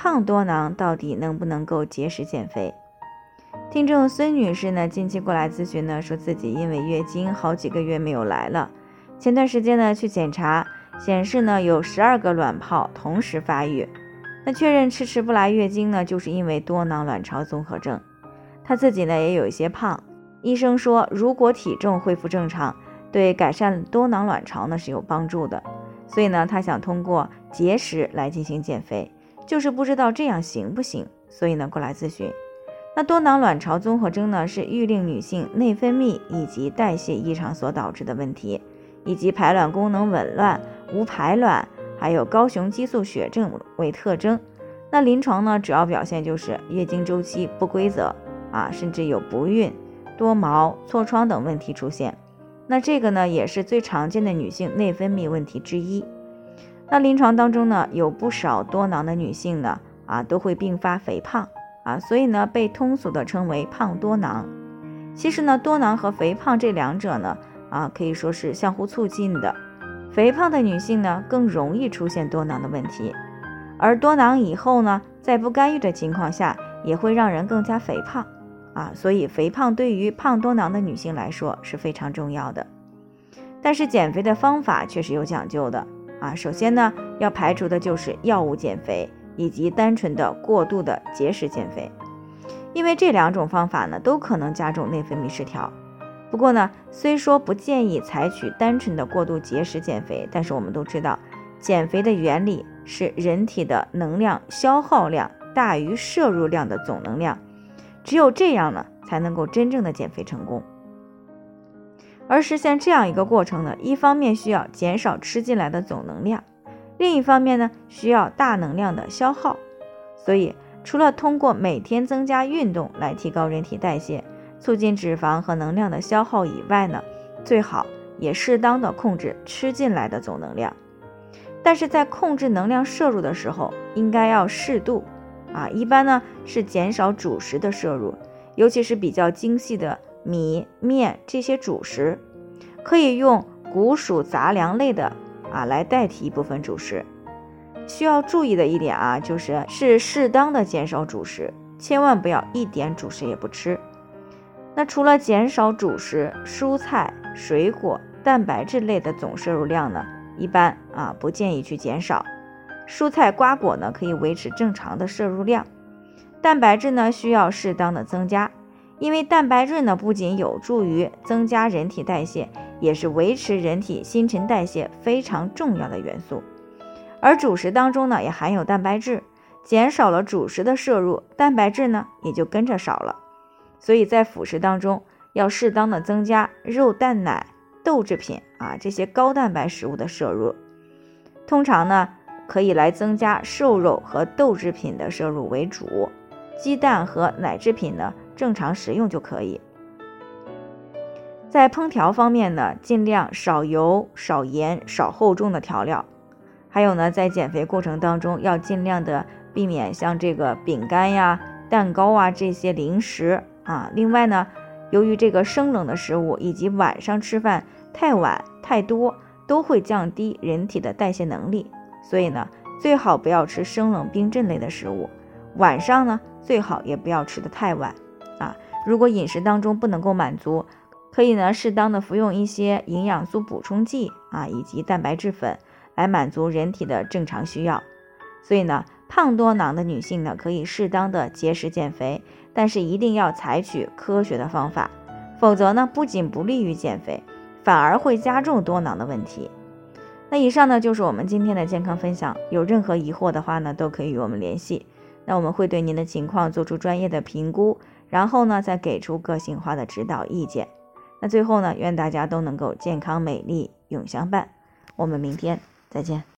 胖多囊到底能不能够节食减肥？听众孙女士呢，近期过来咨询呢，说自己因为月经好几个月没有来了，前段时间呢去检查，显示呢有十二个卵泡同时发育，那确认迟迟不来月经呢，就是因为多囊卵巢综合症。她自己呢也有一些胖，医生说如果体重恢复正常，对改善多囊卵巢呢是有帮助的，所以呢她想通过节食来进行减肥，就是不知道这样行不行，所以呢过来咨询。那多囊卵巢综合征呢，是育龄女性内分泌以及代谢异常所导致的问题，以及排卵功能紊乱、无排卵，还有高雄激素血症为特征。那临床呢，主要表现就是月经周期不规则啊，甚至有不孕、多毛、痤疮等问题出现。那这个呢，也是最常见的女性内分泌问题之一。那临床当中呢，有不少多囊的女性呢，啊，都会并发肥胖。啊，所以呢，被通俗的称为胖多囊。其实呢，多囊和肥胖这两者呢，啊，可以说是相互促进的。肥胖的女性呢，更容易出现多囊的问题，而多囊以后呢，在不干预的情况下，也会让人更加肥胖。啊，所以肥胖对于胖多囊的女性来说是非常重要的。但是减肥的方法却是有讲究的。啊，首先呢，要排除的就是药物减肥。以及单纯的过度的节食减肥，因为这两种方法呢都可能加重内分泌失调。不过呢，虽说不建议采取单纯的过度节食减肥，但是我们都知道，减肥的原理是人体的能量消耗量大于摄入量的总能量，只有这样呢，才能够真正的减肥成功。而实现这样一个过程呢，一方面需要减少吃进来的总能量。另一方面呢，需要大能量的消耗，所以除了通过每天增加运动来提高人体代谢，促进脂肪和能量的消耗以外呢，最好也适当的控制吃进来的总能量。但是在控制能量摄入的时候，应该要适度啊，一般呢是减少主食的摄入，尤其是比较精细的米面这些主食，可以用谷薯杂粮类的。啊，来代替一部分主食。需要注意的一点啊，就是是适当的减少主食，千万不要一点主食也不吃。那除了减少主食，蔬菜、水果、蛋白质类的总摄入量呢，一般啊不建议去减少。蔬菜瓜果呢可以维持正常的摄入量，蛋白质呢需要适当的增加，因为蛋白质呢不仅有助于增加人体代谢。也是维持人体新陈代谢非常重要的元素，而主食当中呢也含有蛋白质，减少了主食的摄入，蛋白质呢也就跟着少了。所以在辅食当中要适当的增加肉、蛋、奶、豆制品啊这些高蛋白食物的摄入，通常呢可以来增加瘦肉和豆制品的摄入为主，鸡蛋和奶制品呢正常食用就可以。在烹调方面呢，尽量少油、少盐、少厚重的调料。还有呢，在减肥过程当中，要尽量的避免像这个饼干呀、蛋糕啊这些零食啊。另外呢，由于这个生冷的食物以及晚上吃饭太晚太多，都会降低人体的代谢能力，所以呢，最好不要吃生冷冰镇类的食物。晚上呢，最好也不要吃的太晚。如果饮食当中不能够满足，可以呢，适当的服用一些营养素补充剂啊，以及蛋白质粉，来满足人体的正常需要。所以呢，胖多囊的女性呢，可以适当的节食减肥，但是一定要采取科学的方法，否则呢，不仅不利于减肥，反而会加重多囊的问题。那以上呢，就是我们今天的健康分享。有任何疑惑的话呢，都可以与我们联系。那我们会对您的情况做出专业的评估，然后呢，再给出个性化的指导意见。那最后呢，愿大家都能够健康美丽永相伴。我们明天再见。